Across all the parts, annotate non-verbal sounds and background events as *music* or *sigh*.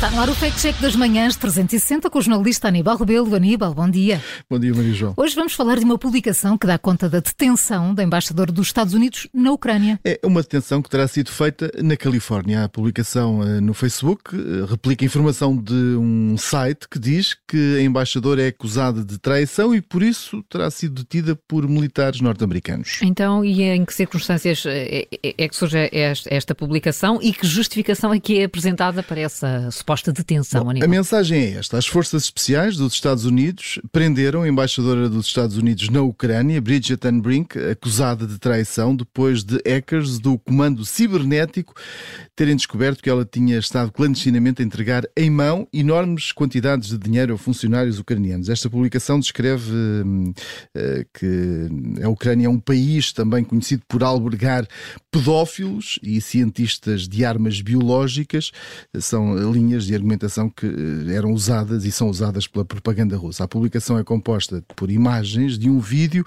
No ar o Fact Check das Manhãs 360 com o jornalista Aníbal Rebelo. Aníbal, bom dia. Bom dia, Maria João. Hoje vamos falar de uma publicação que dá conta da detenção da embaixadora dos Estados Unidos na Ucrânia. É uma detenção que terá sido feita na Califórnia. A publicação eh, no Facebook eh, replica informação de um site que diz que a embaixadora é acusada de traição e por isso terá sido detida por militares norte-americanos. Então, e em que circunstâncias é, é que surge esta publicação e que justificação é que é apresentada para essa suposta suposta detenção, Bom, A mensagem é esta. As forças especiais dos Estados Unidos prenderam a embaixadora dos Estados Unidos na Ucrânia, Bridget Brink, acusada de traição depois de hackers do comando cibernético terem descoberto que ela tinha estado clandestinamente a entregar em mão enormes quantidades de dinheiro a funcionários ucranianos. Esta publicação descreve uh, que a Ucrânia é um país também conhecido por albergar pedófilos e cientistas de armas biológicas. São linhas de argumentação que eh, eram usadas e são usadas pela propaganda russa. A publicação é composta por imagens de um vídeo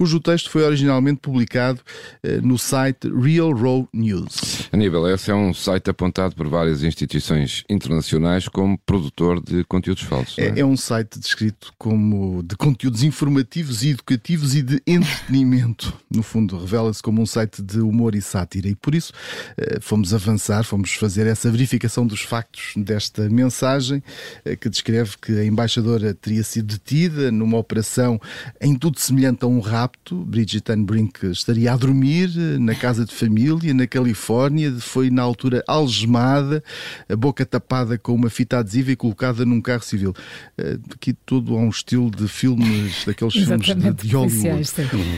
cujo texto foi originalmente publicado eh, no site Real Road News. Aníbal, esse é um site apontado por várias instituições internacionais como produtor de conteúdos falsos. É? É, é, um site descrito como de conteúdos informativos e educativos e de *laughs* entretenimento. No fundo, revela-se como um site de humor e sátira e por isso eh, fomos avançar, fomos fazer essa verificação dos factos desta mensagem eh, que descreve que a embaixadora teria sido detida numa operação em tudo semelhante a um rapto. Bridget Ann Brink estaria a dormir eh, na casa de família na Califórnia, foi na altura algemada, a boca tapada com uma fita adesiva e colocada num carro civil. Eh, aqui tudo a um estilo de filmes, daqueles *laughs* filmes de, de Hollywood.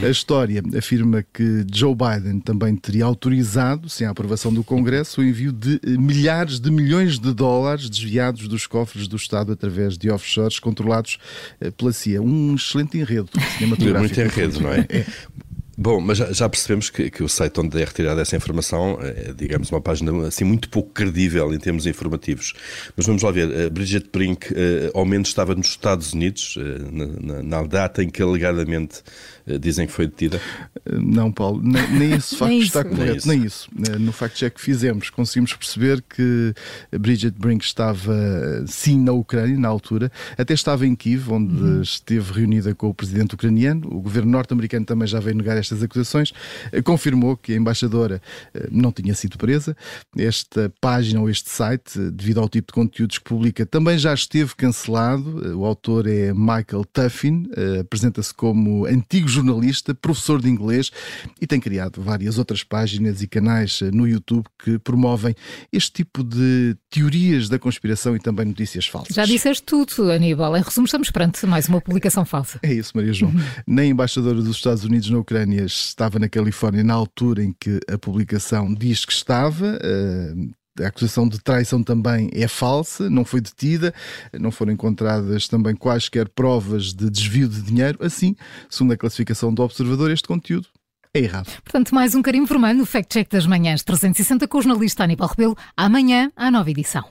A história afirma que Joe Biden também teria autorizado, sem a aprovação do Congresso, o envio de milhares de milhões de dólares dólares desviados dos cofres do Estado através de offshores controlados eh, pela CIA. Um excelente enredo cinematográfico. Muito enredo, não é? *laughs* é. Bom, mas já, já percebemos que, que, o site onde é retirada essa informação é, digamos, uma página assim muito pouco credível em termos informativos. Mas vamos lá ver, a Bridget Brink uh, ao menos estava nos Estados Unidos, uh, na, na, data em que alegadamente uh, dizem que foi detida? Não, Paulo, nem, nem esse *laughs* facto nem está correto, nem isso. Nem isso. No fact-check que fizemos, conseguimos perceber que a Bridget Brink estava sim na Ucrânia, na altura, até estava em Kiev, onde uhum. esteve reunida com o presidente ucraniano. O governo norte-americano também já veio negar estas acusações, eh, confirmou que a embaixadora eh, não tinha sido presa. Esta página ou este site, eh, devido ao tipo de conteúdos que publica, também já esteve cancelado. O autor é Michael Tuffin, apresenta-se como antigo jornalista, professor de inglês e tem criado várias outras páginas e canais no YouTube que promovem este tipo de teorias da conspiração e também notícias falsas. Já disseste tudo, Aníbal. Em resumo, estamos perante mais uma publicação falsa. É isso, Maria João. Nem a embaixadora dos Estados Unidos na Ucrânia estava na Califórnia na altura em que a publicação diz que estava. Eh, a acusação de traição também é falsa, não foi detida, não foram encontradas também quaisquer provas de desvio de dinheiro. Assim, segundo a classificação do observador, este conteúdo é errado. Portanto, mais um carinho vermelho no Fact Check das Manhãs 360 com o jornalista Aníbal Rebelo, amanhã à nova edição.